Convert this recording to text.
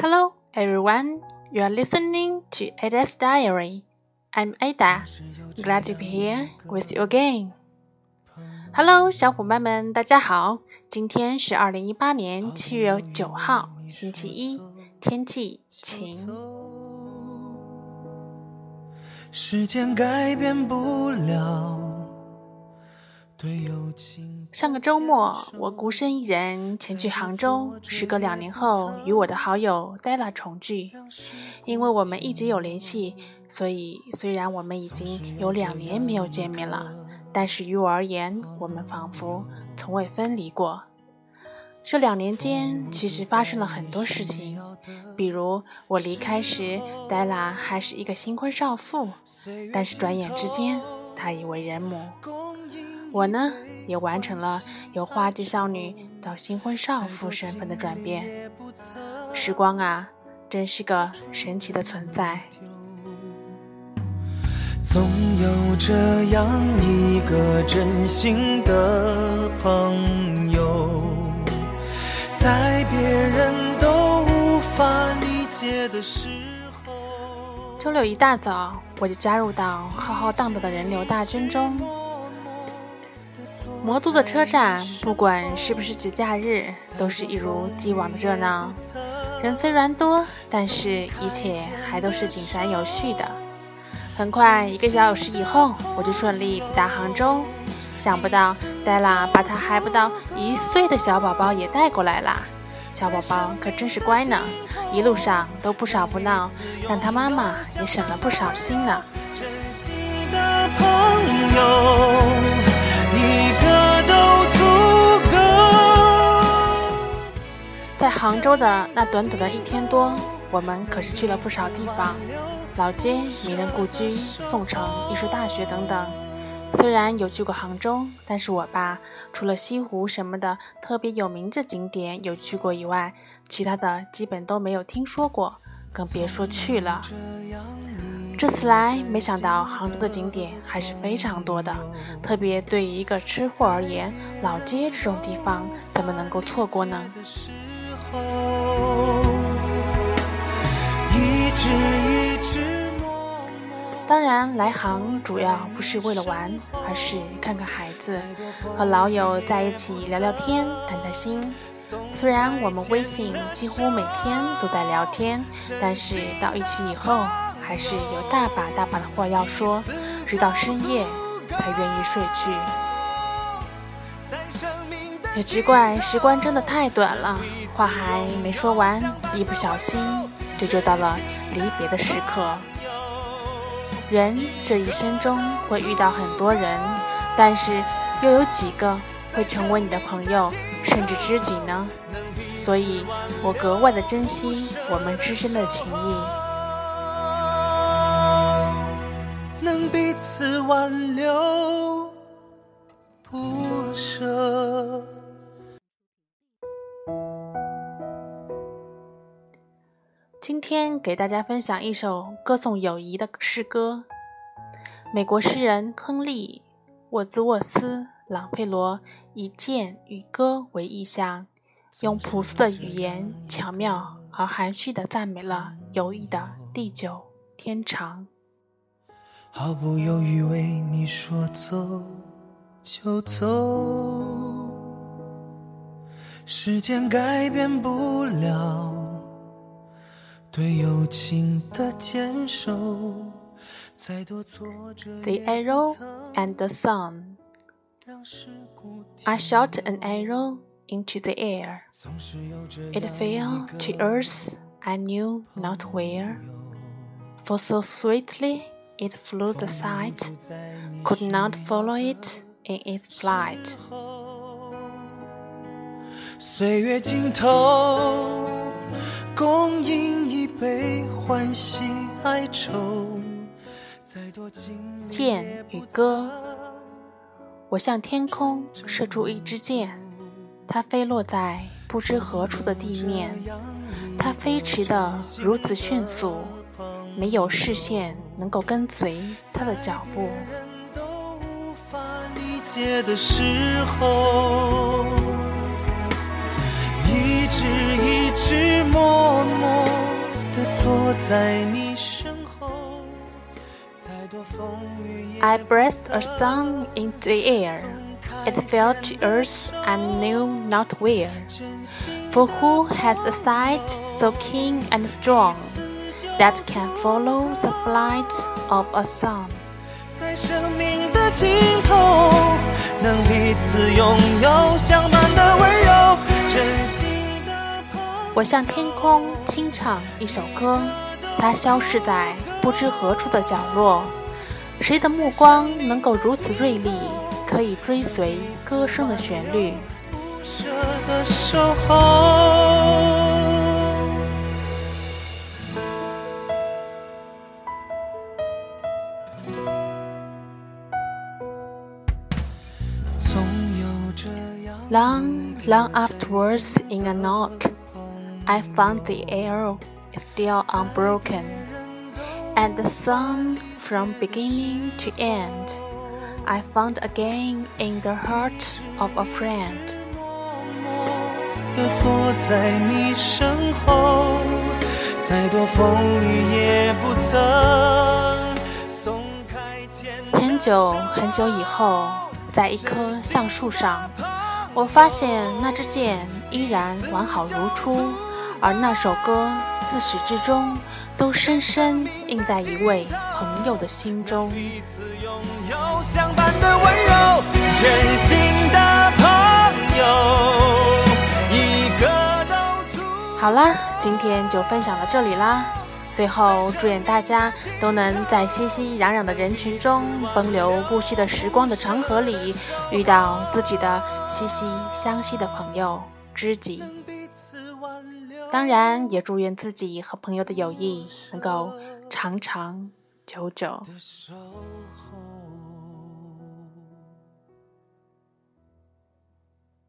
Hello, everyone. You are listening to Ada's Diary. I'm Ada. Glad to be here with you again. Hello，小伙伴们，大家好。今天是二零一八年七月九号，星期一，天气晴。时间改变不了。上个周末，我孤身一人前去杭州。时隔两年后，与我的好友 Della 重聚。因为我们一直有联系，所以虽然我们已经有两年没有见面了，但是于我而言，我们仿佛从未分离过。这两年间，其实发生了很多事情，比如我离开时，Della 还是一个新婚少妇，但是转眼之间，她已为人母。我呢，也完成了由花季少女到新婚少妇身份的转变。时光啊，真是个神奇的存在。总有这样一个真心的朋友，在别人都无法理解的时候。周六一大早，我就加入到浩浩荡荡的人流大军中。魔都的车站，不管是不是节假日，都是一如既往的热闹。人虽然多，但是一切还都是井然有序的。很快，一个小时以后，我就顺利抵达杭州。想不到，黛拉把她还不到一岁的小宝宝也带过来了。小宝宝可真是乖呢，一路上都不少不闹，让他妈妈也省了不少心呢。在杭州的那短短的一天多，我们可是去了不少地方，老街、名人故居、宋城艺术大学等等。虽然有去过杭州，但是我爸除了西湖什么的特别有名的景点有去过以外，其他的基本都没有听说过，更别说去了。这次来，没想到杭州的景点还是非常多的，特别对于一个吃货而言，老街这种地方怎么能够错过呢？当然，来杭主要不是为了玩，而是看看孩子，和老友在一起聊聊天、谈谈心。虽然我们微信几乎每天都在聊天，但是到一起以后。还是有大把大把的话要说，直到深夜才愿意睡去。也只怪时光真的太短了，话还没说完，一不小心就就到了离别的时刻。人这一生中会遇到很多人，但是又有几个会成为你的朋友，甚至知己呢？所以我格外的珍惜我们之间的情谊。能彼此挽留不舍。今天给大家分享一首歌颂友谊的诗歌。美国诗人亨利·沃兹沃斯·朗费罗以剑与歌为意象，用朴素的语言，巧妙而含蓄地赞美了友谊的地久天长。毫不犹豫为你说走就走，时间改变不了 对友情的坚守。再多挫折，The arrow and the sun. I shot an arrow into the air. It fell to earth, I knew not where. For so sweetly it flew the sight, could not follow it in its flight. 岁月尽头，共饮 一杯欢喜哀愁。剑与歌，我向天空射出一支箭，它飞落在不知何处的地面，它飞驰的如此迅速。没有视线能够跟随它的脚步。一直一直默默 I breathed a song into the air. It fell to earth and knew not where. For who has a sight so keen and strong that can follow the flight of a song? 在生命的尽头，能彼此拥有相伴的温柔，真心的朋友。 我向天空轻唱一首歌，它消失在不知何处的角落。谁的目光能够如此锐利，可以追随歌声的旋律？Long, long afterwards, in a knock, I found the arrow is still unbroken, and the song from beginning to end, I found again in the heart of a friend. 的坐在你身后，再多风雨也不曾松开牵很久很久以后，在一棵橡树上，我发现那支箭依然完好如初， 而那首歌自始至终都深深印在一位朋友的心中。彼此拥有相伴的温柔，真心的朋友，一个都足。好啦，今天就分享到这里啦。最后，祝愿大家都能在熙熙攘攘的人群中，奔流不息的时光的长河里，遇到自己的息息相惜的朋友、知己。当然，也祝愿自己和朋友的友谊能够长长久久。